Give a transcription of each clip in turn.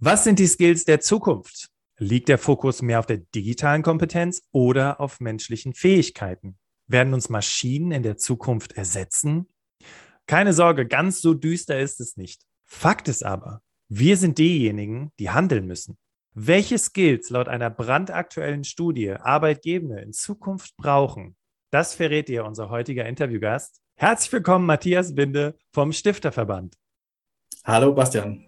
Was sind die Skills der Zukunft? Liegt der Fokus mehr auf der digitalen Kompetenz oder auf menschlichen Fähigkeiten? Werden uns Maschinen in der Zukunft ersetzen? Keine Sorge, ganz so düster ist es nicht. Fakt ist aber, wir sind diejenigen, die handeln müssen. Welche Skills laut einer brandaktuellen Studie Arbeitgeber in Zukunft brauchen, das verrät dir unser heutiger Interviewgast. Herzlich willkommen, Matthias Winde vom Stifterverband. Hallo, Bastian.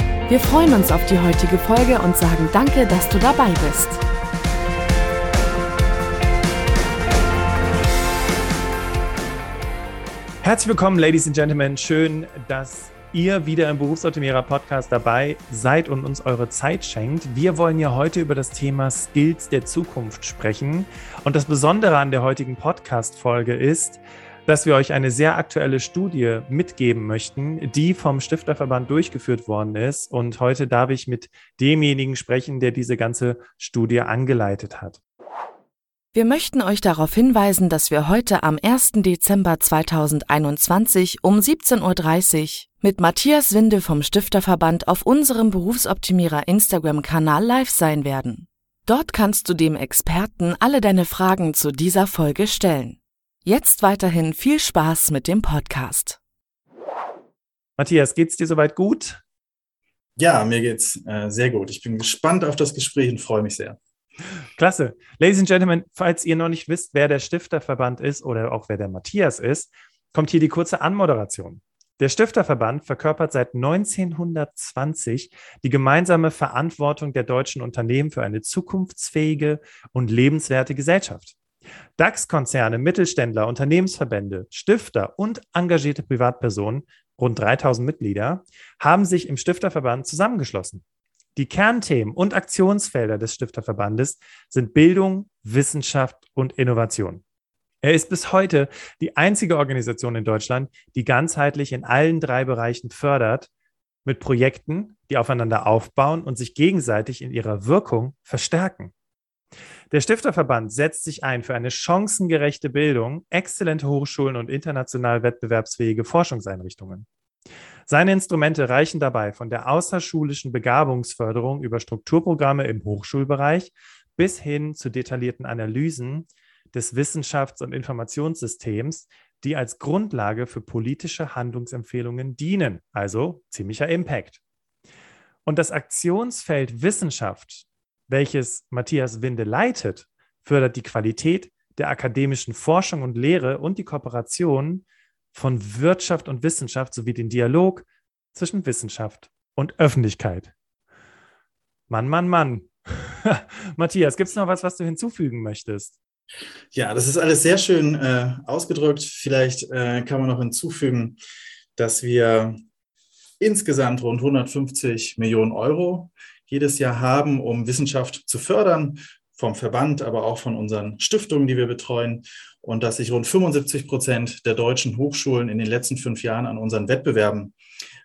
Wir freuen uns auf die heutige Folge und sagen danke, dass du dabei bist. Herzlich willkommen, Ladies and Gentlemen. Schön, dass ihr wieder im Berufsoptimierer Podcast dabei seid und uns eure Zeit schenkt. Wir wollen ja heute über das Thema Skills der Zukunft sprechen. Und das Besondere an der heutigen Podcast-Folge ist, dass wir euch eine sehr aktuelle Studie mitgeben möchten, die vom Stifterverband durchgeführt worden ist. Und heute darf ich mit demjenigen sprechen, der diese ganze Studie angeleitet hat. Wir möchten euch darauf hinweisen, dass wir heute am 1. Dezember 2021 um 17.30 Uhr mit Matthias Winde vom Stifterverband auf unserem Berufsoptimierer Instagram-Kanal live sein werden. Dort kannst du dem Experten alle deine Fragen zu dieser Folge stellen. Jetzt weiterhin viel Spaß mit dem Podcast. Matthias, geht's dir soweit gut? Ja, mir geht's äh, sehr gut. Ich bin gespannt auf das Gespräch und freue mich sehr. Klasse. Ladies and Gentlemen, falls ihr noch nicht wisst, wer der Stifterverband ist oder auch wer der Matthias ist, kommt hier die kurze Anmoderation. Der Stifterverband verkörpert seit 1920 die gemeinsame Verantwortung der deutschen Unternehmen für eine zukunftsfähige und lebenswerte Gesellschaft. DAX-Konzerne, Mittelständler, Unternehmensverbände, Stifter und engagierte Privatpersonen, rund 3000 Mitglieder, haben sich im Stifterverband zusammengeschlossen. Die Kernthemen und Aktionsfelder des Stifterverbandes sind Bildung, Wissenschaft und Innovation. Er ist bis heute die einzige Organisation in Deutschland, die ganzheitlich in allen drei Bereichen fördert, mit Projekten, die aufeinander aufbauen und sich gegenseitig in ihrer Wirkung verstärken. Der Stifterverband setzt sich ein für eine chancengerechte Bildung, exzellente Hochschulen und international wettbewerbsfähige Forschungseinrichtungen. Seine Instrumente reichen dabei von der außerschulischen Begabungsförderung über Strukturprogramme im Hochschulbereich bis hin zu detaillierten Analysen des Wissenschafts- und Informationssystems, die als Grundlage für politische Handlungsempfehlungen dienen, also ziemlicher Impact. Und das Aktionsfeld Wissenschaft welches Matthias Winde leitet, fördert die Qualität der akademischen Forschung und Lehre und die Kooperation von Wirtschaft und Wissenschaft sowie den Dialog zwischen Wissenschaft und Öffentlichkeit. Mann, Mann, Mann. Matthias, gibt es noch was, was du hinzufügen möchtest? Ja, das ist alles sehr schön äh, ausgedrückt. Vielleicht äh, kann man noch hinzufügen, dass wir insgesamt rund 150 Millionen Euro jedes Jahr haben, um Wissenschaft zu fördern, vom Verband, aber auch von unseren Stiftungen, die wir betreuen. Und dass sich rund 75 Prozent der deutschen Hochschulen in den letzten fünf Jahren an unseren Wettbewerben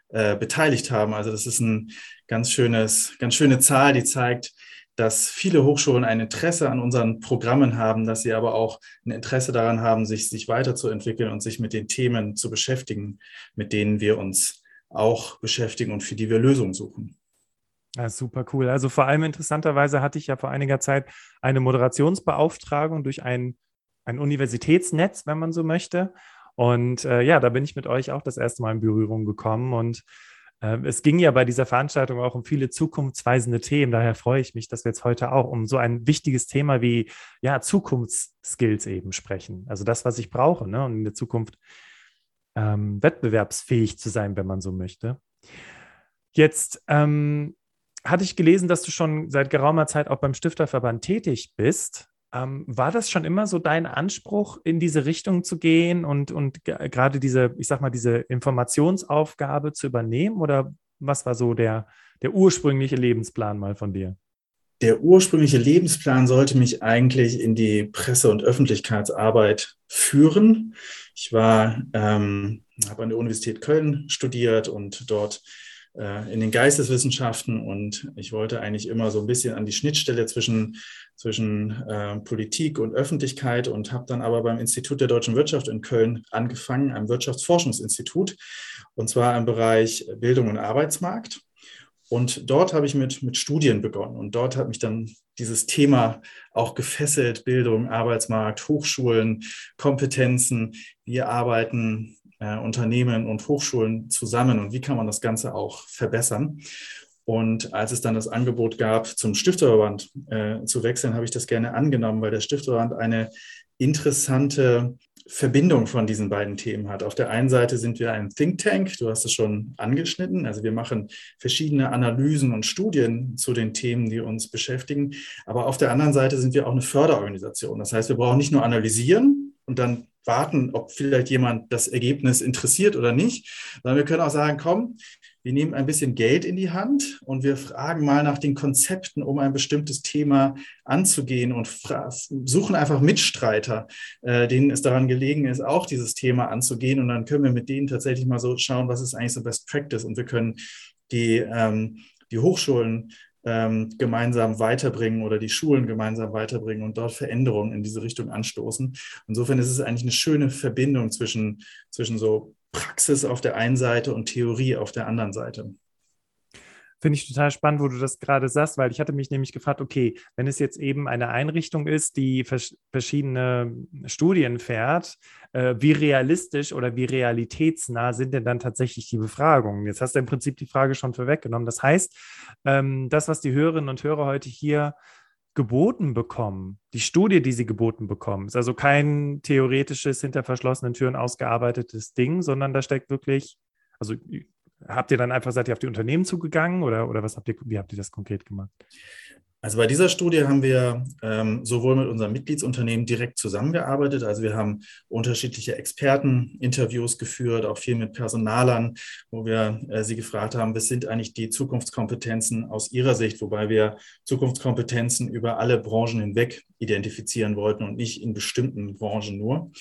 äh, beteiligt haben. Also das ist ein ganz schönes, ganz schöne Zahl, die zeigt, dass viele Hochschulen ein Interesse an unseren Programmen haben, dass sie aber auch ein Interesse daran haben, sich, sich weiterzuentwickeln und sich mit den Themen zu beschäftigen, mit denen wir uns auch beschäftigen und für die wir Lösungen suchen. Ja, super cool. Also vor allem interessanterweise hatte ich ja vor einiger Zeit eine Moderationsbeauftragung durch ein, ein Universitätsnetz, wenn man so möchte. Und äh, ja, da bin ich mit euch auch das erste Mal in Berührung gekommen. Und äh, es ging ja bei dieser Veranstaltung auch um viele zukunftsweisende Themen. Daher freue ich mich, dass wir jetzt heute auch um so ein wichtiges Thema wie ja, Zukunftsskills eben sprechen. Also das, was ich brauche, ne, um in der Zukunft ähm, wettbewerbsfähig zu sein, wenn man so möchte. Jetzt ähm, hatte ich gelesen, dass du schon seit geraumer Zeit auch beim Stifterverband tätig bist. Ähm, war das schon immer so dein Anspruch, in diese Richtung zu gehen und, und gerade diese, ich sag mal, diese Informationsaufgabe zu übernehmen? Oder was war so der, der ursprüngliche Lebensplan mal von dir? Der ursprüngliche Lebensplan sollte mich eigentlich in die Presse- und Öffentlichkeitsarbeit führen. Ich war, ähm, habe an der Universität Köln studiert und dort in den Geisteswissenschaften. Und ich wollte eigentlich immer so ein bisschen an die Schnittstelle zwischen, zwischen äh, Politik und Öffentlichkeit und habe dann aber beim Institut der deutschen Wirtschaft in Köln angefangen, einem Wirtschaftsforschungsinstitut, und zwar im Bereich Bildung und Arbeitsmarkt. Und dort habe ich mit, mit Studien begonnen. Und dort hat mich dann dieses Thema auch gefesselt, Bildung, Arbeitsmarkt, Hochschulen, Kompetenzen, wir arbeiten äh, Unternehmen und Hochschulen zusammen und wie kann man das Ganze auch verbessern. Und als es dann das Angebot gab, zum Stifterverband äh, zu wechseln, habe ich das gerne angenommen, weil der Stifterverband eine interessante Verbindung von diesen beiden Themen hat. Auf der einen Seite sind wir ein Think Tank, du hast es schon angeschnitten, also wir machen verschiedene Analysen und Studien zu den Themen, die uns beschäftigen, aber auf der anderen Seite sind wir auch eine Förderorganisation. Das heißt, wir brauchen nicht nur analysieren und dann warten, ob vielleicht jemand das Ergebnis interessiert oder nicht, sondern wir können auch sagen, komm, wir nehmen ein bisschen Geld in die Hand und wir fragen mal nach den Konzepten, um ein bestimmtes Thema anzugehen und suchen einfach Mitstreiter, äh, denen es daran gelegen ist, auch dieses Thema anzugehen. Und dann können wir mit denen tatsächlich mal so schauen, was ist eigentlich so Best Practice. Und wir können die, ähm, die Hochschulen ähm, gemeinsam weiterbringen oder die Schulen gemeinsam weiterbringen und dort Veränderungen in diese Richtung anstoßen. Insofern ist es eigentlich eine schöne Verbindung zwischen, zwischen so Praxis auf der einen Seite und Theorie auf der anderen Seite. Finde ich total spannend, wo du das gerade sagst, weil ich hatte mich nämlich gefragt, okay, wenn es jetzt eben eine Einrichtung ist, die vers verschiedene Studien fährt, äh, wie realistisch oder wie realitätsnah sind denn dann tatsächlich die Befragungen? Jetzt hast du im Prinzip die Frage schon vorweggenommen. Das heißt, ähm, das, was die Hörerinnen und Hörer heute hier geboten bekommen, die Studie, die sie geboten bekommen, ist also kein theoretisches, hinter verschlossenen Türen ausgearbeitetes Ding, sondern da steckt wirklich, also habt ihr dann einfach, seid ihr auf die Unternehmen zugegangen oder, oder was habt ihr, wie habt ihr das konkret gemacht? Also bei dieser Studie haben wir ähm, sowohl mit unserem Mitgliedsunternehmen direkt zusammengearbeitet, also wir haben unterschiedliche Experteninterviews geführt, auch viel mit Personalern, wo wir äh, sie gefragt haben, was sind eigentlich die Zukunftskompetenzen aus ihrer Sicht, wobei wir Zukunftskompetenzen über alle Branchen hinweg identifizieren wollten und nicht in bestimmten Branchen nur.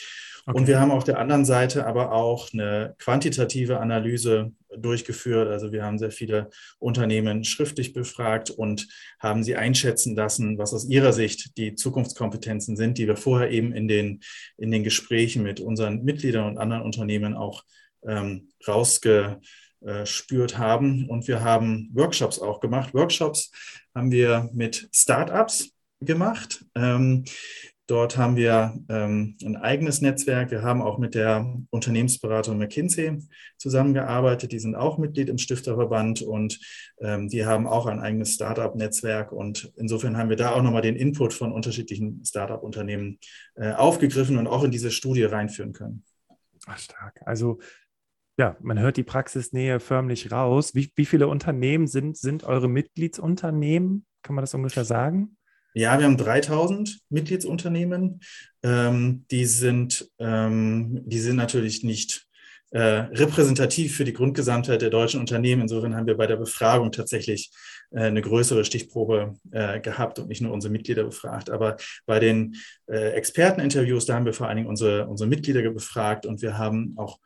Okay. Und wir haben auf der anderen Seite aber auch eine quantitative Analyse durchgeführt. Also wir haben sehr viele Unternehmen schriftlich befragt und haben sie einschätzen lassen, was aus ihrer Sicht die Zukunftskompetenzen sind, die wir vorher eben in den, in den Gesprächen mit unseren Mitgliedern und anderen Unternehmen auch ähm, rausgespürt haben. Und wir haben Workshops auch gemacht. Workshops haben wir mit Startups gemacht. Ähm, Dort haben wir ähm, ein eigenes Netzwerk. Wir haben auch mit der Unternehmensberatung McKinsey zusammengearbeitet. Die sind auch Mitglied im Stifterverband und ähm, die haben auch ein eigenes Startup-Netzwerk. Und insofern haben wir da auch nochmal den Input von unterschiedlichen Startup-Unternehmen äh, aufgegriffen und auch in diese Studie reinführen können. Ach, stark. Also ja, man hört die Praxisnähe förmlich raus. Wie, wie viele Unternehmen sind, sind eure Mitgliedsunternehmen? Kann man das ungefähr sagen? Ja, wir haben 3000 Mitgliedsunternehmen. Ähm, die, sind, ähm, die sind natürlich nicht äh, repräsentativ für die Grundgesamtheit der deutschen Unternehmen. Insofern haben wir bei der Befragung tatsächlich äh, eine größere Stichprobe äh, gehabt und nicht nur unsere Mitglieder befragt. Aber bei den äh, Experteninterviews, da haben wir vor allen Dingen unsere, unsere Mitglieder befragt und wir haben auch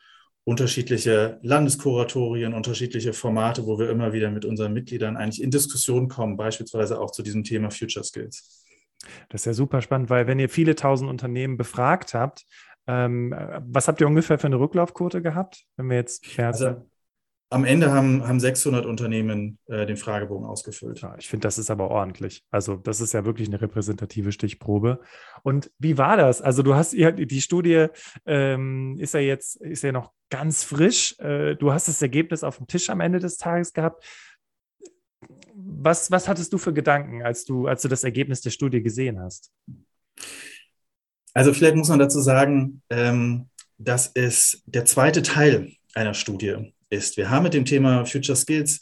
unterschiedliche Landeskuratorien, unterschiedliche Formate, wo wir immer wieder mit unseren Mitgliedern eigentlich in Diskussion kommen, beispielsweise auch zu diesem Thema Future Skills. Das ist ja super spannend, weil wenn ihr viele tausend Unternehmen befragt habt, ähm, was habt ihr ungefähr für eine Rücklaufquote gehabt, wenn wir jetzt also, am Ende haben, haben 600 Unternehmen äh, den Fragebogen ausgefüllt. Ja, ich finde, das ist aber ordentlich. Also das ist ja wirklich eine repräsentative Stichprobe. Und wie war das? Also du hast ja die Studie ähm, ist ja jetzt ist ja noch ganz frisch. Äh, du hast das Ergebnis auf dem Tisch am Ende des Tages gehabt. Was, was hattest du für Gedanken, als du, als du das Ergebnis der Studie gesehen hast? Also vielleicht muss man dazu sagen, ähm, das ist der zweite Teil einer Studie ist. Wir haben mit dem Thema Future Skills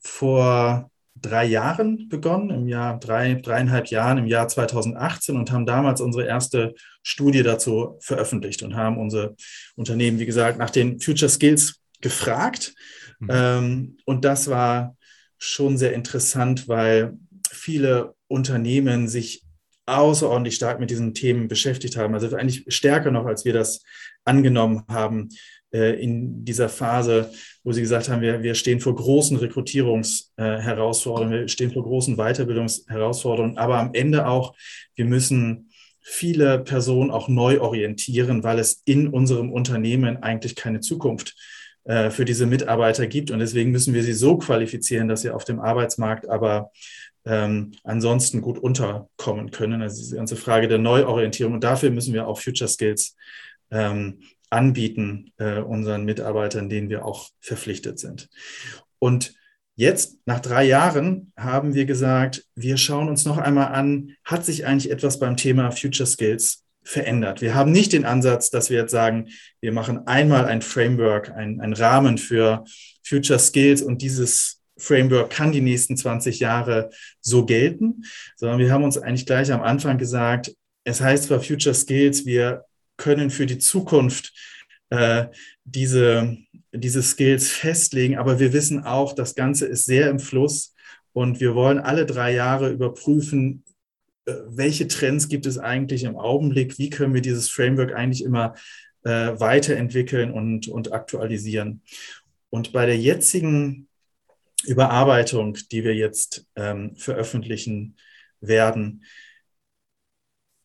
vor drei Jahren begonnen, im Jahr drei, dreieinhalb Jahren, im Jahr 2018 und haben damals unsere erste Studie dazu veröffentlicht und haben unsere Unternehmen, wie gesagt, nach den Future Skills gefragt Mhm. Ähm, und das war schon sehr interessant, weil viele Unternehmen sich außerordentlich stark mit diesen Themen beschäftigt haben. Also eigentlich stärker noch, als wir das angenommen haben in dieser Phase, wo sie gesagt haben, wir, wir stehen vor großen Rekrutierungsherausforderungen, äh, wir stehen vor großen Weiterbildungsherausforderungen, aber am Ende auch, wir müssen viele Personen auch neu orientieren, weil es in unserem Unternehmen eigentlich keine Zukunft äh, für diese Mitarbeiter gibt. Und deswegen müssen wir sie so qualifizieren, dass sie auf dem Arbeitsmarkt aber ähm, ansonsten gut unterkommen können. Also diese ganze Frage der Neuorientierung. Und dafür müssen wir auch Future Skills ähm, anbieten, äh, unseren Mitarbeitern, denen wir auch verpflichtet sind. Und Jetzt, nach drei Jahren, haben wir gesagt, wir schauen uns noch einmal an, hat sich eigentlich etwas beim Thema Future Skills verändert? Wir haben nicht den Ansatz, dass wir jetzt sagen, wir machen einmal ein Framework, ein, Rahmen für Future Skills und dieses Framework kann die nächsten 20 Jahre so gelten, sondern wir haben uns eigentlich gleich am Anfang gesagt, es heißt zwar Future Skills, wir können für die Zukunft äh, diese, diese Skills festlegen, aber wir wissen auch, das Ganze ist sehr im Fluss und wir wollen alle drei Jahre überprüfen, äh, welche Trends gibt es eigentlich im Augenblick, wie können wir dieses Framework eigentlich immer äh, weiterentwickeln und, und aktualisieren. Und bei der jetzigen Überarbeitung, die wir jetzt ähm, veröffentlichen werden,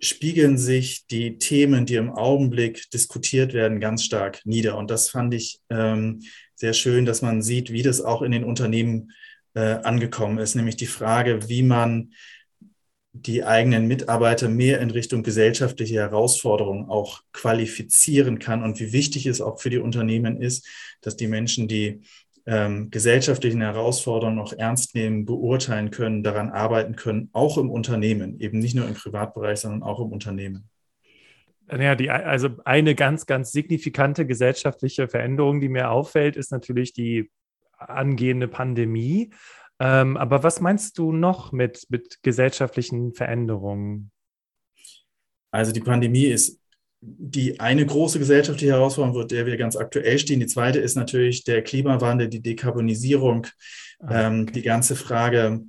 spiegeln sich die Themen, die im Augenblick diskutiert werden, ganz stark nieder. Und das fand ich ähm, sehr schön, dass man sieht, wie das auch in den Unternehmen äh, angekommen ist, nämlich die Frage, wie man die eigenen Mitarbeiter mehr in Richtung gesellschaftliche Herausforderungen auch qualifizieren kann und wie wichtig es auch für die Unternehmen ist, dass die Menschen, die ähm, gesellschaftlichen Herausforderungen auch ernst nehmen, beurteilen können, daran arbeiten können, auch im Unternehmen, eben nicht nur im Privatbereich, sondern auch im Unternehmen. Ja, die, also eine ganz, ganz signifikante gesellschaftliche Veränderung, die mir auffällt, ist natürlich die angehende Pandemie. Ähm, aber was meinst du noch mit, mit gesellschaftlichen Veränderungen? Also die Pandemie ist die eine große gesellschaftliche Herausforderung, vor der wir ganz aktuell stehen. Die zweite ist natürlich der Klimawandel, die Dekarbonisierung, ah, ähm, die ganze Frage,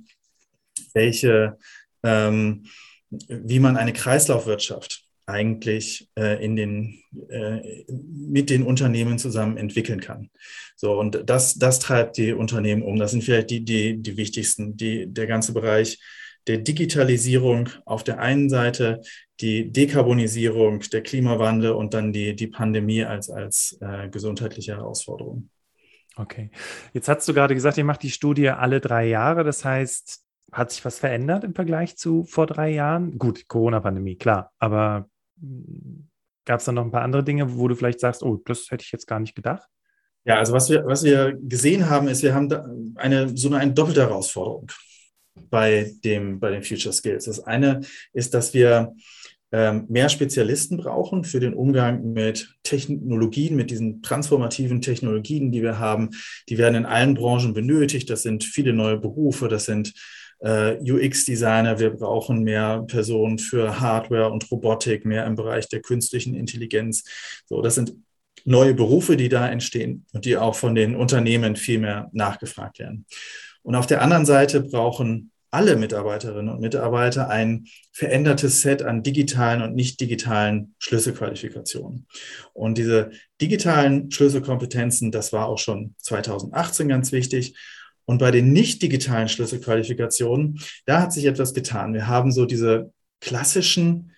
welche, ähm, wie man eine Kreislaufwirtschaft eigentlich äh, in den, äh, mit den Unternehmen zusammen entwickeln kann. So, und das, das treibt die Unternehmen um. Das sind vielleicht die, die, die wichtigsten, die, der ganze Bereich der Digitalisierung auf der einen Seite, die Dekarbonisierung, der Klimawandel und dann die, die Pandemie als, als äh, gesundheitliche Herausforderung. Okay. Jetzt hast du gerade gesagt, ihr macht die Studie alle drei Jahre. Das heißt, hat sich was verändert im Vergleich zu vor drei Jahren? Gut, Corona-Pandemie, klar. Aber hm, gab es da noch ein paar andere Dinge, wo du vielleicht sagst, oh, das hätte ich jetzt gar nicht gedacht? Ja, also was wir, was wir gesehen haben, ist, wir haben eine, so eine doppelte Herausforderung bei, dem, bei den Future Skills. Das eine ist, dass wir mehr Spezialisten brauchen für den Umgang mit Technologien, mit diesen transformativen Technologien, die wir haben. Die werden in allen Branchen benötigt. Das sind viele neue Berufe, das sind äh, UX-Designer. Wir brauchen mehr Personen für Hardware und Robotik, mehr im Bereich der künstlichen Intelligenz. So, das sind neue Berufe, die da entstehen und die auch von den Unternehmen viel mehr nachgefragt werden. Und auf der anderen Seite brauchen alle Mitarbeiterinnen und Mitarbeiter ein verändertes Set an digitalen und nicht digitalen Schlüsselqualifikationen. Und diese digitalen Schlüsselkompetenzen, das war auch schon 2018 ganz wichtig. Und bei den nicht digitalen Schlüsselqualifikationen, da hat sich etwas getan. Wir haben so diese klassischen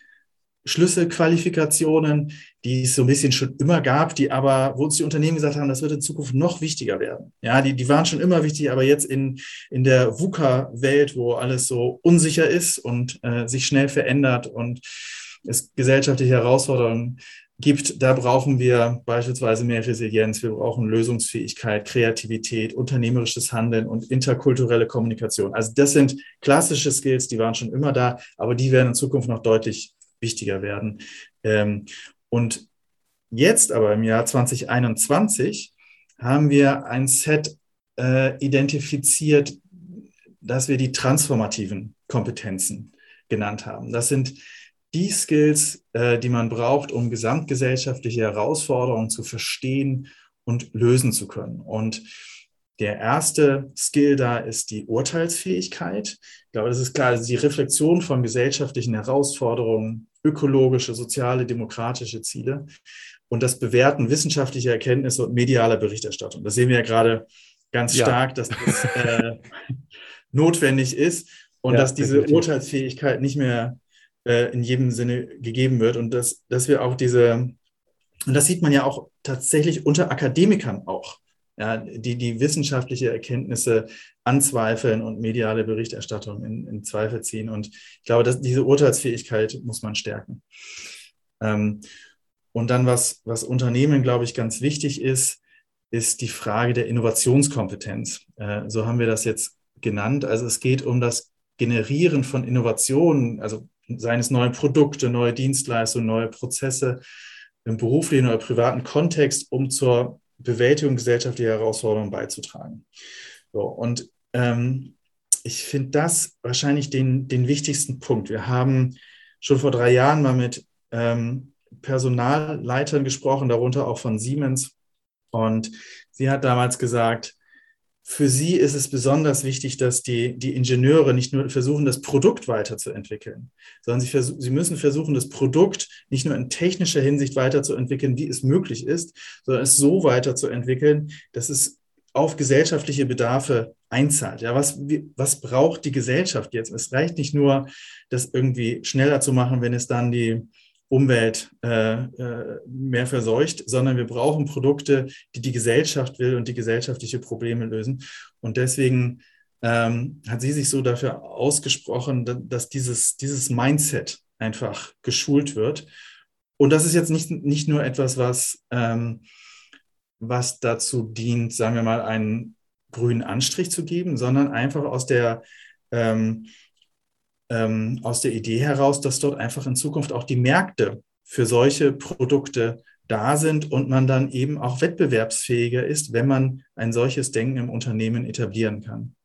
Schlüsselqualifikationen, die es so ein bisschen schon immer gab, die aber, wo uns die Unternehmen gesagt haben, das wird in Zukunft noch wichtiger werden. Ja, die, die waren schon immer wichtig, aber jetzt in, in der VUCA-Welt, wo alles so unsicher ist und äh, sich schnell verändert und es gesellschaftliche Herausforderungen gibt, da brauchen wir beispielsweise mehr Resilienz, wir brauchen Lösungsfähigkeit, Kreativität, unternehmerisches Handeln und interkulturelle Kommunikation. Also das sind klassische Skills, die waren schon immer da, aber die werden in Zukunft noch deutlich wichtiger werden. Ähm, und jetzt aber im Jahr 2021 haben wir ein Set äh, identifiziert, dass wir die transformativen Kompetenzen genannt haben. Das sind die Skills, äh, die man braucht, um gesamtgesellschaftliche Herausforderungen zu verstehen und lösen zu können. Und Der erste Skill da ist die Urteilsfähigkeit. Ich glaube, das ist klar, also die Reflexion von gesellschaftlichen Herausforderungen, ökologische, soziale, demokratische Ziele und das Bewerten wissenschaftlicher Erkenntnisse und medialer Berichterstattung. Das sehen wir ja gerade ganz ja. stark, dass das äh, notwendig ist und ja, dass diese definitiv. Urteilsfähigkeit nicht mehr äh, in jedem Sinne gegeben wird und dass, dass wir auch diese, und das sieht man ja auch tatsächlich unter Akademikern auch, ja, die die wissenschaftliche Erkenntnisse anzweifeln und mediale Berichterstattung in, in Zweifel ziehen. Und ich glaube, dass diese Urteilsfähigkeit muss man stärken. Ähm, und dann, was, was Unternehmen, glaube ich, ganz wichtig ist, ist die Frage der Innovationskompetenz. Äh, so haben wir das jetzt genannt. Also es geht um das Generieren von Innovationen, also seien es neue Produkte, neue Dienstleistungen, neue Prozesse im beruflichen oder privaten Kontext, um zur Bewältigung gesellschaftlicher Herausforderungen beizutragen. So, und ähm, ich finde das wahrscheinlich den, den wichtigsten Punkt. Wir haben schon vor drei Jahren mal mit ähm, Personalleitern gesprochen, darunter auch von Siemens. Und sie hat damals gesagt, für sie ist es besonders wichtig, dass die, die Ingenieure nicht nur versuchen, das Produkt weiterzuentwickeln, sondern sie, sie müssen versuchen, das Produkt nicht nur in technischer Hinsicht weiterzuentwickeln, wie es möglich ist, sondern es so weiterzuentwickeln, dass es auf gesellschaftliche Bedarfe einzahlt. Ja, was, was braucht die Gesellschaft jetzt? Es reicht nicht nur, das irgendwie schneller zu machen, wenn es dann die, Umwelt äh, äh, mehr verseucht, sondern wir brauchen Produkte, die die Gesellschaft will und die gesellschaftliche Probleme lösen. Und deswegen ähm, hat sie sich so dafür ausgesprochen, dass dieses, dieses Mindset einfach geschult wird. Und das ist jetzt nicht, nicht nur etwas, was, ähm, was dazu dient, sagen wir mal, einen grünen Anstrich zu geben, sondern einfach aus der ähm, ähm, aus der Idee heraus, dass dort einfach in Zukunft auch die Märkte für solche Produkte da sind und man dann eben auch wettbewerbsfähiger ist, wenn man ein solches Denken im Unternehmen etablieren kann.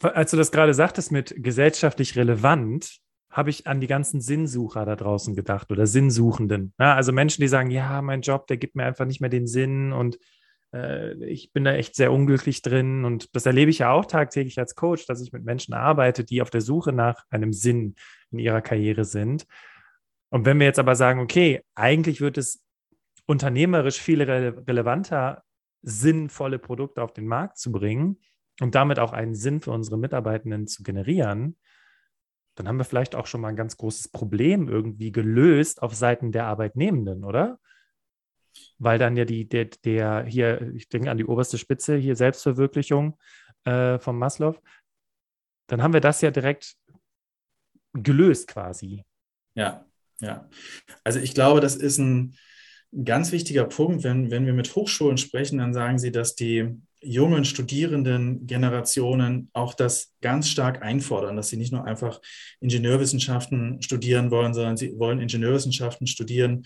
Als du das gerade sagtest mit gesellschaftlich relevant, habe ich an die ganzen Sinnsucher da draußen gedacht oder Sinnsuchenden. Ja, also Menschen, die sagen, ja, mein Job, der gibt mir einfach nicht mehr den Sinn und äh, ich bin da echt sehr unglücklich drin und das erlebe ich ja auch tagtäglich als Coach, dass ich mit Menschen arbeite, die auf der Suche nach einem Sinn in ihrer Karriere sind. Und wenn wir jetzt aber sagen, okay, eigentlich wird es unternehmerisch viel rele relevanter, sinnvolle Produkte auf den Markt zu bringen und damit auch einen Sinn für unsere Mitarbeitenden zu generieren, dann haben wir vielleicht auch schon mal ein ganz großes Problem irgendwie gelöst auf Seiten der Arbeitnehmenden, oder? Weil dann ja die, der, der hier, ich denke an die oberste Spitze, hier Selbstverwirklichung äh, von Maslow, dann haben wir das ja direkt gelöst quasi. Ja, ja. Also ich glaube, das ist ein ganz wichtiger Punkt, wenn, wenn wir mit Hochschulen sprechen, dann sagen sie, dass die jungen Studierenden Generationen auch das ganz stark einfordern, dass sie nicht nur einfach Ingenieurwissenschaften studieren wollen, sondern sie wollen Ingenieurwissenschaften studieren,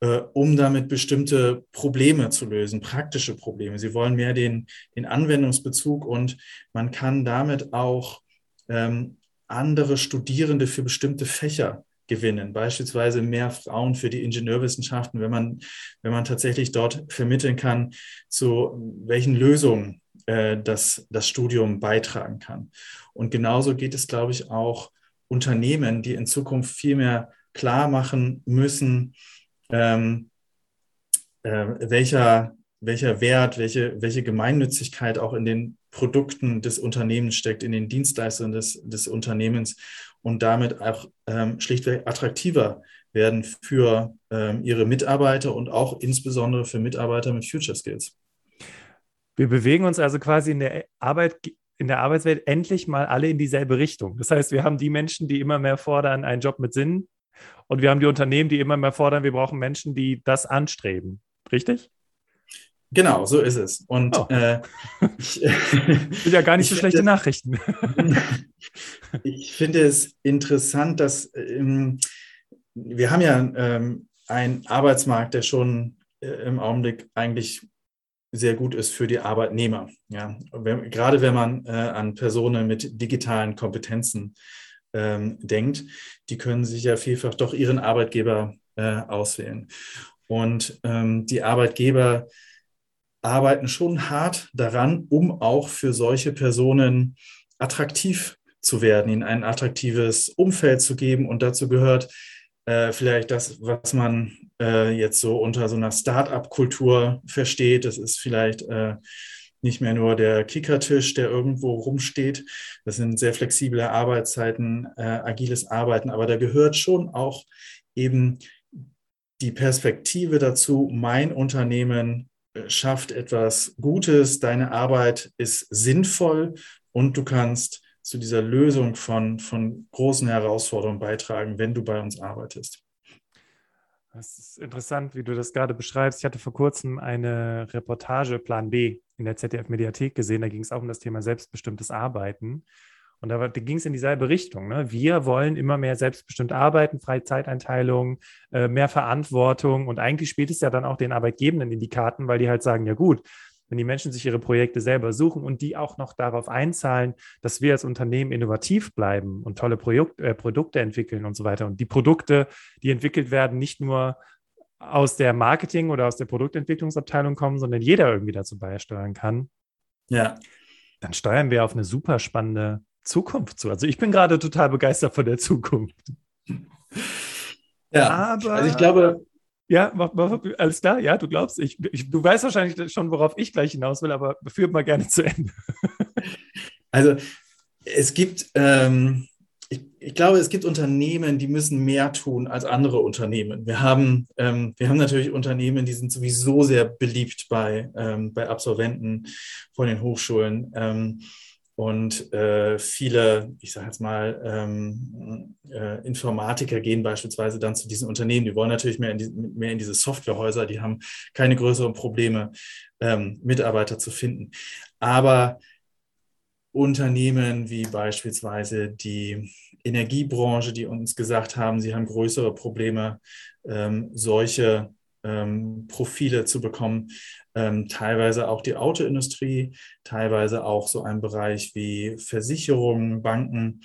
äh, um damit bestimmte Probleme zu lösen, praktische Probleme. Sie wollen mehr den, den Anwendungsbezug und man kann damit auch ähm, andere Studierende für bestimmte Fächer gewinnen, beispielsweise mehr Frauen für die Ingenieurwissenschaften, wenn man, wenn man tatsächlich dort vermitteln kann, zu welchen Lösungen äh, das, das Studium beitragen kann. Und genauso geht es, glaube ich, auch Unternehmen, die in Zukunft viel mehr klar machen müssen, ähm, äh, welcher, welcher Wert, welche, welche Gemeinnützigkeit auch in den Produkten des Unternehmens steckt, in den Dienstleistungen des, des Unternehmens und damit auch ähm, schlichtweg attraktiver werden für ähm, ihre Mitarbeiter und auch insbesondere für Mitarbeiter mit Future Skills. Wir bewegen uns also quasi in der Arbeit, in der Arbeitswelt endlich mal alle in dieselbe Richtung. Das heißt, wir haben die Menschen, die immer mehr fordern, einen Job mit Sinn und wir haben die Unternehmen, die immer mehr fordern, wir brauchen Menschen, die das anstreben. Richtig? Genau, so ist es. Und oh. äh, ich, sind ja gar nicht so schlechte finde, Nachrichten. ich finde es interessant, dass ähm, wir haben ja ähm, einen Arbeitsmarkt, der schon äh, im Augenblick eigentlich sehr gut ist für die Arbeitnehmer. Ja, wenn, gerade wenn man äh, an Personen mit digitalen Kompetenzen ähm, denkt, die können sich ja vielfach doch ihren Arbeitgeber äh, auswählen. Und ähm, die Arbeitgeber arbeiten schon hart daran, um auch für solche Personen attraktiv zu werden, ihnen ein attraktives Umfeld zu geben. Und dazu gehört äh, vielleicht das, was man äh, jetzt so unter so einer Start-up-Kultur versteht. Das ist vielleicht äh, nicht mehr nur der Kickertisch, der irgendwo rumsteht. Das sind sehr flexible Arbeitszeiten, äh, agiles Arbeiten, aber da gehört schon auch eben die Perspektive dazu, mein Unternehmen äh, schafft etwas Gutes, deine Arbeit ist sinnvoll und du kannst zu dieser Lösung von, von großen Herausforderungen beitragen, wenn du bei uns arbeitest. Das ist interessant, wie du das gerade beschreibst. Ich hatte vor kurzem eine Reportage Plan B in der ZDF-Mediathek gesehen. Da ging es auch um das Thema selbstbestimmtes Arbeiten. Und da, ging es in dieselbe Richtung. Ne? Wir wollen immer mehr selbstbestimmt arbeiten, freie Zeiteinteilung, äh, mehr Verantwortung. Und eigentlich spielt es ja dann auch den Arbeitgebenden in die Karten, weil die halt sagen, ja gut, wenn die Menschen sich ihre Projekte selber suchen und die auch noch darauf einzahlen, dass wir als Unternehmen innovativ bleiben und tolle Projekt, äh, Produkte entwickeln und so weiter. Und die Produkte, die entwickelt werden, nicht nur aus der Marketing- oder aus der Produktentwicklungsabteilung kommen, sondern jeder irgendwie dazu beisteuern kann. Ja. Dann steuern wir auf eine super spannende Zukunft zu. Also ich bin gerade total begeistert von der Zukunft. Ja, aber also ich glaube, ja, mach, mach, alles klar. Ja, du glaubst, ich, ich, du weißt wahrscheinlich schon, worauf ich gleich hinaus will, aber führ mal gerne zu Ende. Also es gibt, ähm, ich, ich, glaube, es gibt Unternehmen, die müssen mehr tun als andere Unternehmen. Wir haben, ähm, wir haben natürlich Unternehmen, die sind sowieso sehr beliebt bei, ähm, bei Absolventen von den Hochschulen. Und äh, viele, ich sage jetzt mal, ähm, äh, Informatiker gehen beispielsweise dann zu diesen Unternehmen. Die wollen natürlich mehr in, die, mehr in diese Softwarehäuser, die haben keine größeren Probleme, ähm, Mitarbeiter zu finden. Aber Unternehmen wie beispielsweise die Energiebranche, die uns gesagt haben, sie haben größere Probleme, ähm, solche ähm, Profile zu bekommen. Ähm, teilweise auch die Autoindustrie, teilweise auch so ein Bereich wie Versicherungen, Banken.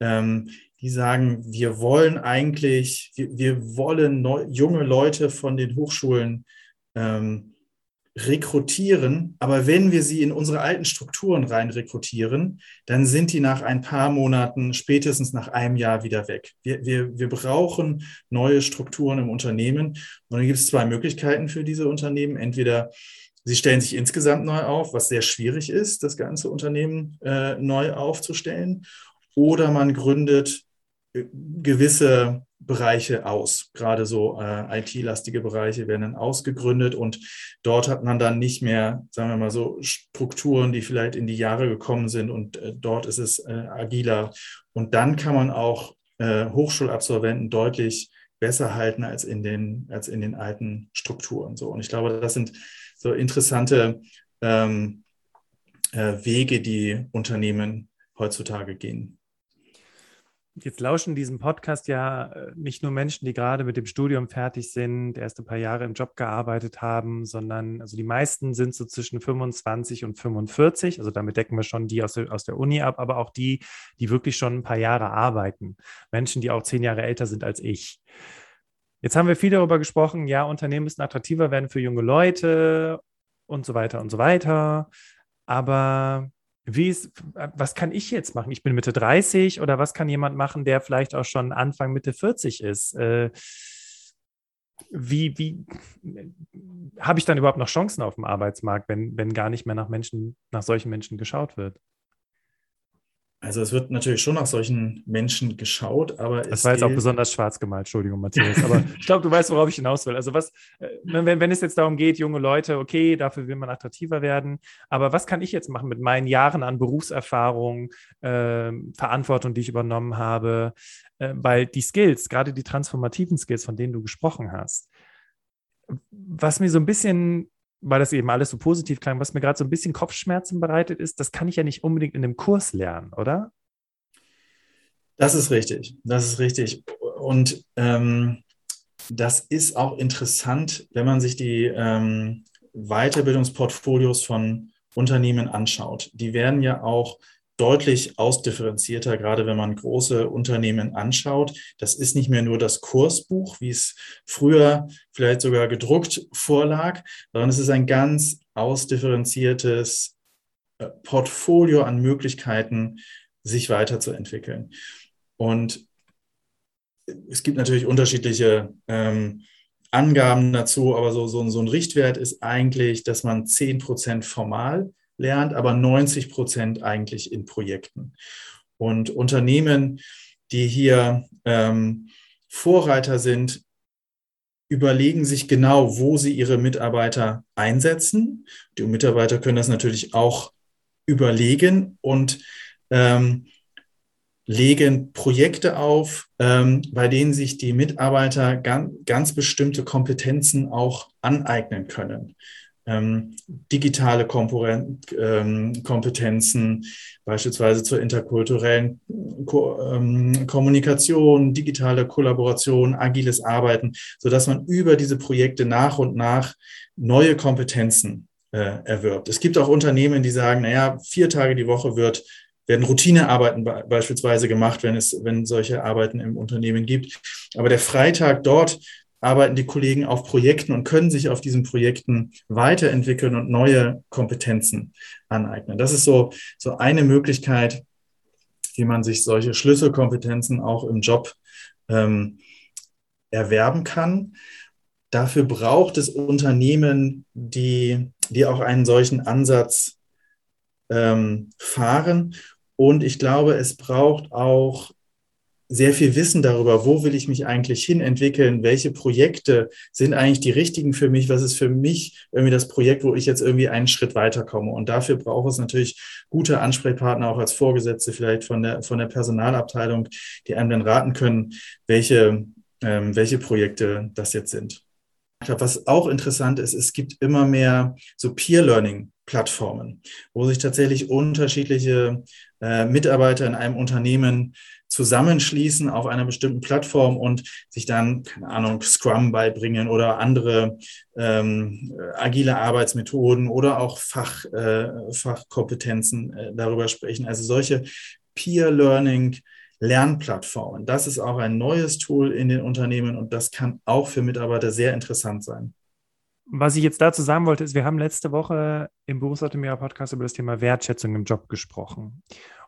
Ähm, die sagen, wir wollen eigentlich, wir, wir wollen neu, junge Leute von den Hochschulen ähm, rekrutieren, aber wenn wir sie in unsere alten Strukturen rein rekrutieren, dann sind die nach ein paar Monaten, spätestens nach einem Jahr wieder weg. Wir, wir, wir brauchen neue Strukturen im Unternehmen. Und dann gibt es zwei Möglichkeiten für diese Unternehmen. Entweder sie stellen sich insgesamt neu auf, was sehr schwierig ist, das ganze Unternehmen äh, neu aufzustellen, oder man gründet äh, gewisse Bereiche aus. Gerade so äh, IT-lastige Bereiche werden dann ausgegründet und dort hat man dann nicht mehr, sagen wir mal so, Strukturen, die vielleicht in die Jahre gekommen sind und äh, dort ist es äh, agiler. Und dann kann man auch äh, Hochschulabsolventen deutlich besser halten als in den, als in den alten Strukturen. So. Und ich glaube, das sind so interessante ähm, äh, Wege, die Unternehmen heutzutage gehen. Jetzt lauschen diesem Podcast ja äh, nicht nur Menschen, die gerade mit dem Studium fertig sind, erst ein paar Jahre im Job gearbeitet haben, sondern also die meisten sind so zwischen 25 und 45. Also damit decken wir schon die aus der, aus der Uni ab, aber auch die, die wirklich schon ein paar Jahre arbeiten. Menschen, die auch zehn Jahre älter sind als ich. Jetzt haben wir viel darüber gesprochen, ja, Unternehmen müssen attraktiver werden für junge Leute und so weiter und so weiter. Aber wie ist, was kann ich jetzt machen? Ich bin Mitte 30 oder was kann jemand machen, der vielleicht auch schon Anfang Mitte 40 ist? Äh, wie, wie habe ich dann überhaupt noch Chancen auf dem Arbeitsmarkt, wenn, wenn gar nicht mehr nach Menschen, nach solchen Menschen geschaut wird? Also es wird natürlich schon nach solchen Menschen geschaut, aber das war jetzt auch besonders schwarz gemalt, Entschuldigung, Matthias. Aber ich glaube, du weißt, worauf ich hinaus will. Also was, äh, wenn, wenn es jetzt darum geht, junge Leute, okay, dafür will man attraktiver werden, aber was kann ich jetzt machen mit meinen Jahren an Berufserfahrung, äh, Verantwortung, die ich übernommen habe? Äh, weil die Skills, gerade die transformativen Skills, von denen du gesprochen hast, was mir so ein bisschen weil das eben alles so positiv klang, was mir gerade so ein bisschen Kopfschmerzen bereitet ist, das kann ich ja nicht unbedingt in einem Kurs lernen, oder? Das ist richtig, das ist richtig. Und ähm, das ist auch interessant, wenn man sich die ähm, Weiterbildungsportfolios von Unternehmen anschaut. Die werden ja auch deutlich ausdifferenzierter, gerade wenn man große Unternehmen anschaut. Das ist nicht mehr nur das Kursbuch, wie es früher vielleicht sogar gedruckt vorlag, sondern es ist ein ganz ausdifferenziertes äh, Portfolio an Möglichkeiten, sich weiterzuentwickeln. Und es gibt natürlich unterschiedliche ähm, Angaben dazu, aber so, so, so ein Richtwert ist eigentlich, dass man 10 Prozent formal lernt, aber 90 Prozent eigentlich in Projekten. Und Unternehmen, die hier ähm, Vorreiter sind, überlegen sich genau, wo sie ihre Mitarbeiter einsetzen. Die Mitarbeiter können das natürlich auch überlegen und ähm, legen Projekte auf, ähm, bei denen sich die Mitarbeiter ganz, ganz bestimmte Kompetenzen auch aneignen können. Ähm, digitale Komporen ähm, Kompetenzen, beispielsweise zur interkulturellen Ko ähm, Kommunikation, digitale Kollaboration, agiles Arbeiten, sodass man über diese Projekte nach und nach neue Kompetenzen äh, erwirbt. Es gibt auch Unternehmen, die sagen, naja, vier Tage die Woche wird werden Routinearbeiten beispielsweise gemacht, wenn es, wenn solche Arbeiten im Unternehmen gibt. Aber der Freitag dort arbeiten die Kollegen auf Projekten und können sich auf diesen Projekten weiterentwickeln und neue Kompetenzen aneignen. Das ist so, so eine Möglichkeit, wie man sich solche Schlüsselkompetenzen auch im Job ähm, erwerben kann. Dafür braucht es Unternehmen, die, die auch einen solchen Ansatz ähm, fahren und ich glaube, es braucht auch sehr viel Wissen darüber, wo will ich mich eigentlich hin entwickeln, welche Projekte sind eigentlich die richtigen für mich, was ist für mich irgendwie das Projekt, wo ich jetzt irgendwie einen Schritt weiterkomme. Und dafür braucht es natürlich gute Ansprechpartner, auch als Vorgesetzte vielleicht von der, von der Personalabteilung, die einem dann raten können, welche, ähm, welche Projekte das jetzt sind. Was auch interessant ist, es gibt immer mehr so Peer-Learning Plattformen, wo sich tatsächlich unterschiedliche äh, Mitarbeiter in einem Unternehmen zusammenschließen auf einer bestimmten Plattform und sich dann, keine Ahnung, Scrum beibringen oder andere ähm, agile Arbeitsmethoden oder auch Fach, äh, Fachkompetenzen äh, darüber sprechen. Also solche Peer-Learning Lernplattformen. Das ist auch ein neues Tool in den Unternehmen und das kann auch für Mitarbeiter sehr interessant sein was ich jetzt dazu sagen wollte, ist, wir haben letzte Woche im Berufsautomierer Podcast über das Thema Wertschätzung im Job gesprochen.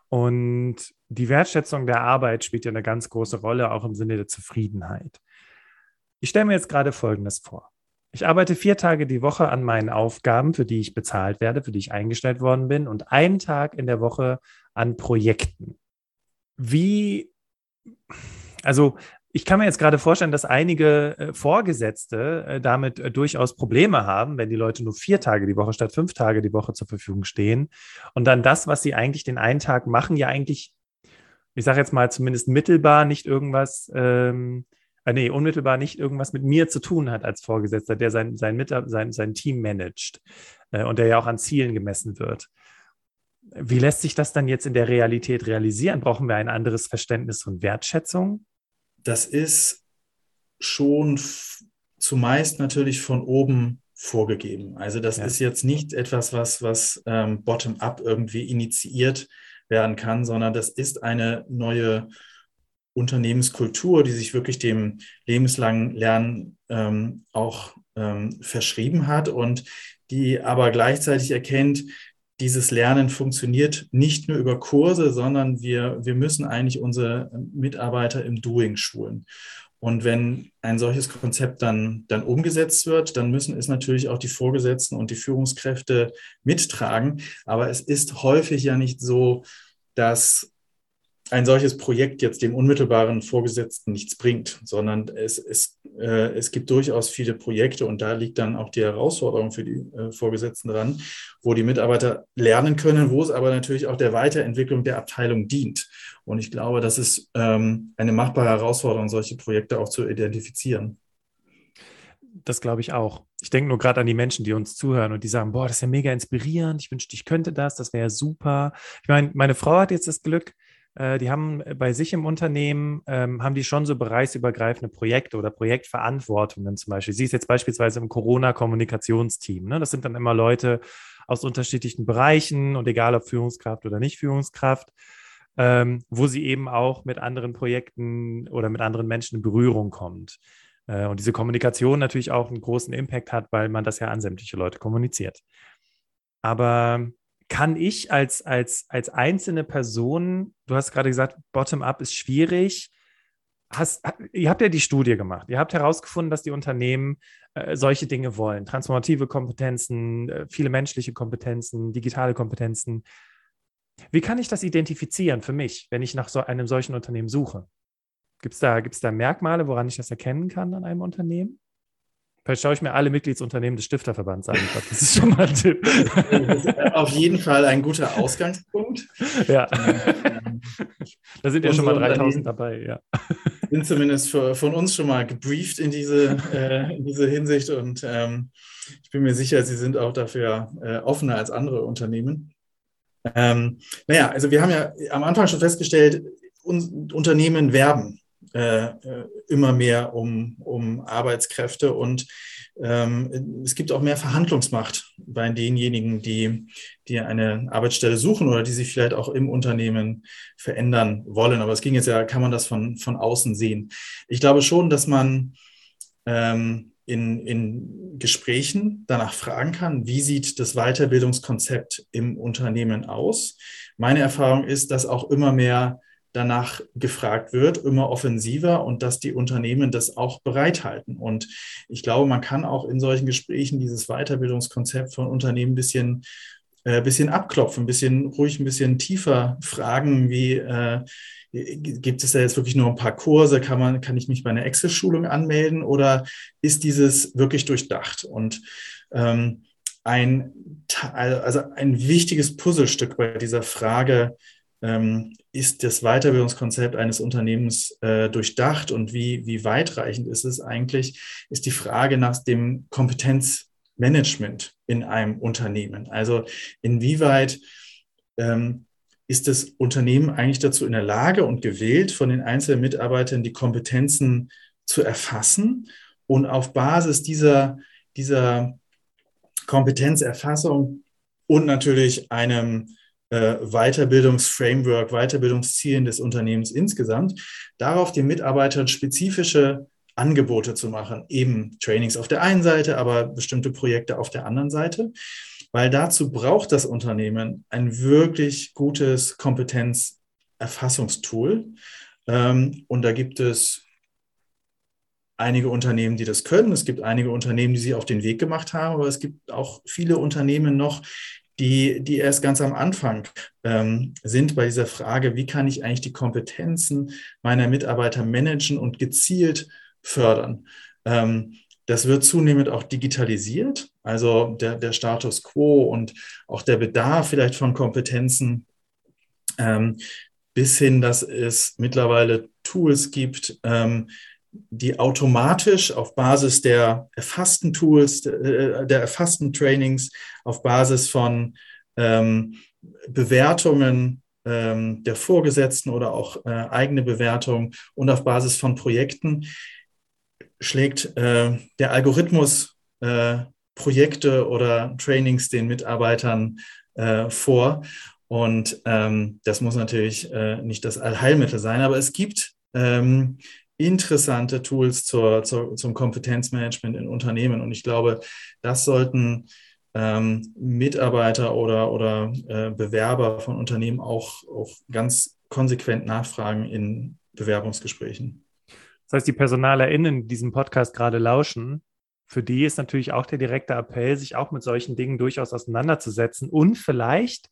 Und die Wertschätzung der Arbeit spielt ja eine ganz große Rolle, auch im Sinne der Zufriedenheit. Ich stelle mir jetzt gerade Folgendes vor. Ich arbeite vier Tage die Woche an meinen Aufgaben, für die ich bezahlt werde, für die ich eingestellt worden bin, und einen Tag in der Woche an Projekten. Wie, also ich kann mir jetzt gerade vorstellen, dass einige äh, Vorgesetzte äh, damit äh, durchaus Probleme haben, wenn die Leute nur vier Tage die Woche statt fünf Tage die Woche zur Verfügung stehen und dann das, was sie eigentlich den einen Tag machen, ja eigentlich, ich sage jetzt mal zumindest mittelbar nicht irgendwas, ähm, äh, nee, unmittelbar nicht irgendwas mit mir zu tun hat als Vorgesetzter, der sein, sein, sein, sein Team managt äh, und der ja auch an Zielen gemessen wird. Wie lässt sich das dann jetzt in der Realität realisieren? Brauchen wir ein anderes Verständnis von Wertschätzung? Das ist schon zumeist natürlich von oben vorgegeben. Also das ja. ist jetzt nicht etwas, was, was ähm, bottom-up irgendwie initiiert werden kann, sondern das ist eine neue Unternehmenskultur, die sich wirklich dem lebenslangen Lernen ähm, auch ähm, verschrieben hat und die aber gleichzeitig erkennt, dieses Lernen funktioniert nicht nur über Kurse, sondern wir, wir müssen eigentlich unsere Mitarbeiter im Doing schulen. Und wenn ein solches Konzept dann, dann umgesetzt wird, dann müssen es natürlich auch die Vorgesetzten und die Führungskräfte mittragen. Aber es ist häufig ja nicht so, dass ein solches Projekt jetzt dem unmittelbaren Vorgesetzten nichts bringt, sondern es, es, äh, es gibt durchaus viele Projekte und da liegt dann auch die Herausforderung für die äh, Vorgesetzten dran, wo die Mitarbeiter lernen können, wo es aber natürlich auch der Weiterentwicklung der Abteilung dient. Und ich glaube, das ist ähm, eine machbare Herausforderung, solche Projekte auch zu identifizieren. Das glaube ich auch. Ich denke nur gerade an die Menschen, die uns zuhören und die sagen, boah, das ist ja mega inspirierend. Ich wünschte, ich könnte das. Das wäre super. Ich meine, meine Frau hat jetzt das Glück, äh, die haben bei sich im Unternehmen, ähm, haben die schon so bereichsübergreifende Projekte oder Projektverantwortungen zum Beispiel. Sie ist jetzt beispielsweise im Corona-Kommunikationsteam. Ne? Das sind dann immer Leute aus unterschiedlichen Bereichen und egal ob Führungskraft oder nicht Führungskraft, ähm, wo sie eben auch mit anderen Projekten oder mit anderen Menschen in Berührung kommt. Äh, und diese Kommunikation natürlich auch einen großen Impact hat, weil man das ja an sämtliche Leute kommuniziert. Aber kann ich als, als, als einzelne Person, du hast gerade gesagt, Bottom-up ist schwierig. Hast, ihr habt ja die Studie gemacht. Ihr habt herausgefunden, dass die Unternehmen äh, solche Dinge wollen. Transformative Kompetenzen, äh, viele menschliche Kompetenzen, digitale Kompetenzen. Wie kann ich das identifizieren für mich, wenn ich nach so einem solchen Unternehmen suche? Gibt es da, gibt's da Merkmale, woran ich das erkennen kann an einem Unternehmen? Vielleicht schaue ich mir alle Mitgliedsunternehmen des Stifterverbands an. Glaube, das ist schon mal ein Tipp. Auf jeden Fall ein guter Ausgangspunkt. Ja. da sind ja schon mal 3000 dabei, ja. Sind zumindest für, von uns schon mal gebrieft in diese, äh, in diese Hinsicht und ähm, ich bin mir sicher, sie sind auch dafür äh, offener als andere Unternehmen. Ähm, naja, also wir haben ja am Anfang schon festgestellt, Unternehmen werben äh, äh, immer mehr um, um Arbeitskräfte und ähm, es gibt auch mehr Verhandlungsmacht bei denjenigen, die, die eine Arbeitsstelle suchen oder die sich vielleicht auch im Unternehmen verändern wollen. Aber es ging jetzt ja, kann man das von, von außen sehen. Ich glaube schon, dass man ähm, in, in Gesprächen danach fragen kann, wie sieht das Weiterbildungskonzept im Unternehmen aus. Meine Erfahrung ist, dass auch immer mehr danach gefragt wird, immer offensiver und dass die Unternehmen das auch bereithalten. Und ich glaube, man kann auch in solchen Gesprächen dieses Weiterbildungskonzept von Unternehmen ein bisschen, äh, bisschen abklopfen, ein bisschen ruhig, ein bisschen tiefer fragen, wie äh, gibt es da jetzt wirklich nur ein paar Kurse, kann man, kann ich mich bei einer Excel-Schulung anmelden oder ist dieses wirklich durchdacht? Und ähm, ein, also ein wichtiges Puzzlestück bei dieser Frage, ähm, ist das Weiterbildungskonzept eines Unternehmens äh, durchdacht und wie, wie weitreichend ist es eigentlich, ist die Frage nach dem Kompetenzmanagement in einem Unternehmen. Also inwieweit ähm, ist das Unternehmen eigentlich dazu in der Lage und gewillt, von den einzelnen Mitarbeitern die Kompetenzen zu erfassen und auf Basis dieser, dieser Kompetenzerfassung und natürlich einem äh, Weiterbildungsframework, Weiterbildungszielen des Unternehmens insgesamt, darauf den Mitarbeitern spezifische Angebote zu machen, eben Trainings auf der einen Seite, aber bestimmte Projekte auf der anderen Seite, weil dazu braucht das Unternehmen ein wirklich gutes Kompetenzerfassungstool. Ähm, und da gibt es einige Unternehmen, die das können. Es gibt einige Unternehmen, die sie auf den Weg gemacht haben, aber es gibt auch viele Unternehmen noch, die, die erst ganz am Anfang ähm, sind bei dieser Frage, wie kann ich eigentlich die Kompetenzen meiner Mitarbeiter managen und gezielt fördern. Ähm, das wird zunehmend auch digitalisiert, also der, der Status quo und auch der Bedarf vielleicht von Kompetenzen ähm, bis hin, dass es mittlerweile Tools gibt, ähm, die automatisch auf Basis der erfassten Tools, äh, der erfassten Trainings, auf Basis von ähm, Bewertungen ähm, der Vorgesetzten oder auch äh, eigene Bewertungen und auf Basis von Projekten schlägt äh, der Algorithmus äh, Projekte oder Trainings den Mitarbeitern äh, vor. Und ähm, das muss natürlich äh, nicht das Allheilmittel sein, aber es gibt ähm, interessante Tools zur, zur, zum Kompetenzmanagement in Unternehmen. Und ich glaube, das sollten ähm, Mitarbeiter oder, oder äh, Bewerber von Unternehmen auch, auch ganz konsequent nachfragen in Bewerbungsgesprächen. Das heißt, die PersonalerInnen, die diesem Podcast gerade lauschen, für die ist natürlich auch der direkte Appell, sich auch mit solchen Dingen durchaus auseinanderzusetzen und vielleicht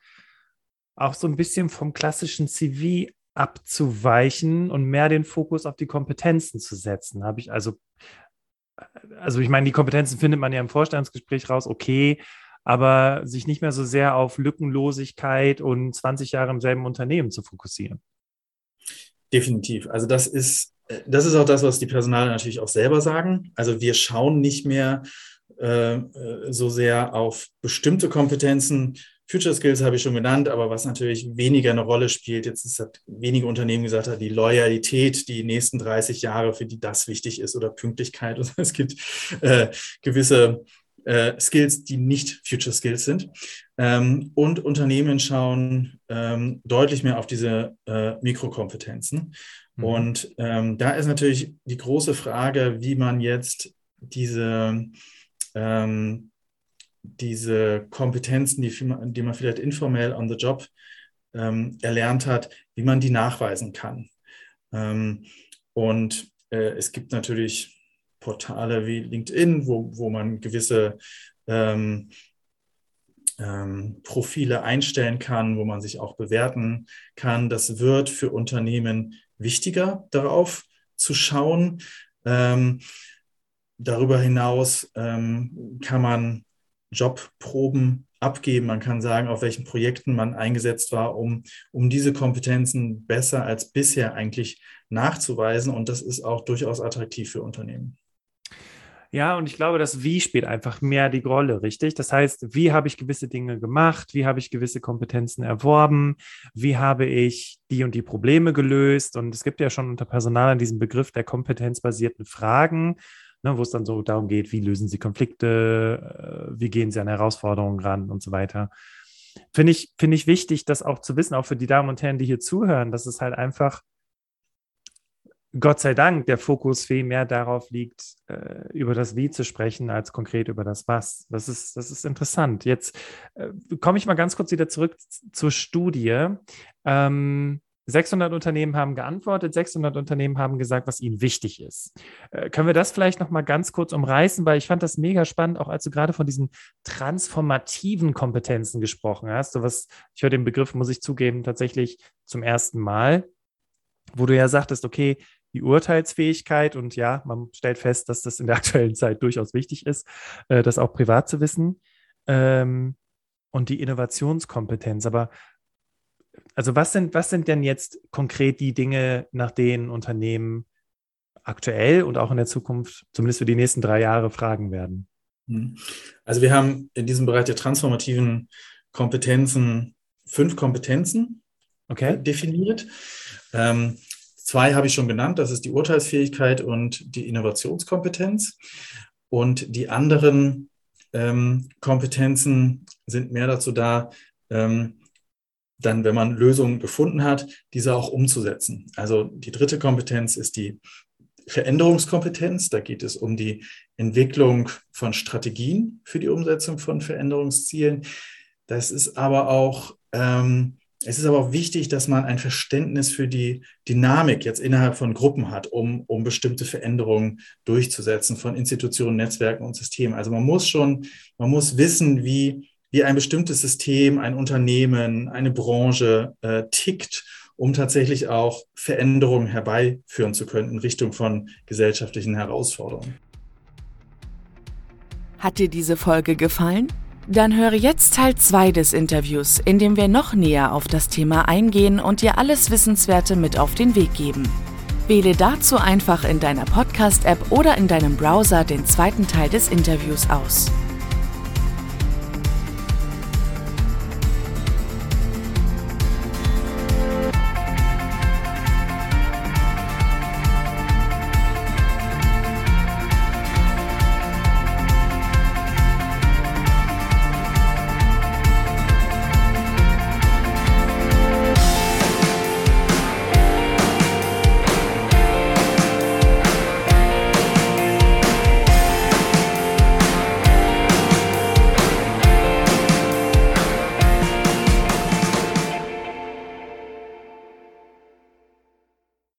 auch so ein bisschen vom klassischen CV abzuweichen und mehr den Fokus auf die Kompetenzen zu setzen. Habe ich also, also ich meine, die Kompetenzen findet man ja im Vorstandsgespräch raus, okay, aber sich nicht mehr so sehr auf Lückenlosigkeit und 20 Jahre im selben Unternehmen zu fokussieren. Definitiv. Also das ist, das ist auch das, was die Personale natürlich auch selber sagen. Also wir schauen nicht mehr äh, so sehr auf bestimmte Kompetenzen, Future Skills habe ich schon genannt, aber was natürlich weniger eine Rolle spielt, jetzt ist hat wenige Unternehmen gesagt, hat die Loyalität, die nächsten 30 Jahre, für die das wichtig ist, oder Pünktlichkeit. Und es gibt äh, gewisse äh, Skills, die nicht Future Skills sind. Ähm, und Unternehmen schauen ähm, deutlich mehr auf diese äh, Mikrokompetenzen. Mhm. Und ähm, da ist natürlich die große Frage, wie man jetzt diese, ähm, diese Kompetenzen, die, die man vielleicht informell on the job ähm, erlernt hat, wie man die nachweisen kann. Ähm, und äh, es gibt natürlich Portale wie LinkedIn, wo, wo man gewisse ähm, ähm, Profile einstellen kann, wo man sich auch bewerten kann. Das wird für Unternehmen wichtiger, darauf zu schauen. Ähm, darüber hinaus ähm, kann man Jobproben abgeben. Man kann sagen, auf welchen Projekten man eingesetzt war, um, um diese Kompetenzen besser als bisher eigentlich nachzuweisen. Und das ist auch durchaus attraktiv für Unternehmen. Ja, und ich glaube, das Wie spielt einfach mehr die Rolle, richtig? Das heißt, wie habe ich gewisse Dinge gemacht? Wie habe ich gewisse Kompetenzen erworben? Wie habe ich die und die Probleme gelöst? Und es gibt ja schon unter Personal diesen Begriff der kompetenzbasierten Fragen, ne, wo es dann so darum geht, wie lösen Sie Konflikte? Äh, wie gehen Sie an Herausforderungen ran und so weiter. Finde ich, finde ich wichtig, das auch zu wissen, auch für die Damen und Herren, die hier zuhören, dass es halt einfach Gott sei Dank der Fokus viel mehr darauf liegt, äh, über das Wie zu sprechen, als konkret über das Was. Das ist, das ist interessant. Jetzt äh, komme ich mal ganz kurz wieder zurück zur Studie. Ähm, 600 Unternehmen haben geantwortet, 600 Unternehmen haben gesagt, was ihnen wichtig ist. Äh, können wir das vielleicht noch mal ganz kurz umreißen, weil ich fand das mega spannend, auch als du gerade von diesen transformativen Kompetenzen gesprochen hast. So was, ich höre den Begriff, muss ich zugeben, tatsächlich zum ersten Mal, wo du ja sagtest, okay, die Urteilsfähigkeit und ja, man stellt fest, dass das in der aktuellen Zeit durchaus wichtig ist, äh, das auch privat zu wissen ähm, und die Innovationskompetenz. Aber also was sind, was sind denn jetzt konkret die Dinge, nach denen Unternehmen aktuell und auch in der Zukunft, zumindest für die nächsten drei Jahre, fragen werden? Hm. Also wir haben in diesem Bereich der transformativen Kompetenzen fünf Kompetenzen okay. definiert. Ähm, Zwei habe ich schon genannt, das ist die Urteilsfähigkeit und die Innovationskompetenz. Und die anderen ähm, Kompetenzen sind mehr dazu da, ähm, dann, wenn man Lösungen gefunden hat, diese auch umzusetzen. Also die dritte Kompetenz ist die Veränderungskompetenz. Da geht es um die Entwicklung von Strategien für die Umsetzung von Veränderungszielen. Das ist aber auch ähm, es ist aber auch wichtig, dass man ein Verständnis für die Dynamik jetzt innerhalb von Gruppen hat, um, um bestimmte Veränderungen durchzusetzen von Institutionen, Netzwerken und Systemen. Also man muss schon, man muss wissen, wie, wie ein bestimmtes System, ein Unternehmen, eine Branche äh, tickt, um tatsächlich auch Veränderungen herbeiführen zu können in Richtung von gesellschaftlichen Herausforderungen. Hat dir diese Folge gefallen? Dann höre jetzt Teil 2 des Interviews, in dem wir noch näher auf das Thema eingehen und dir alles Wissenswerte mit auf den Weg geben. Wähle dazu einfach in deiner Podcast-App oder in deinem Browser den zweiten Teil des Interviews aus.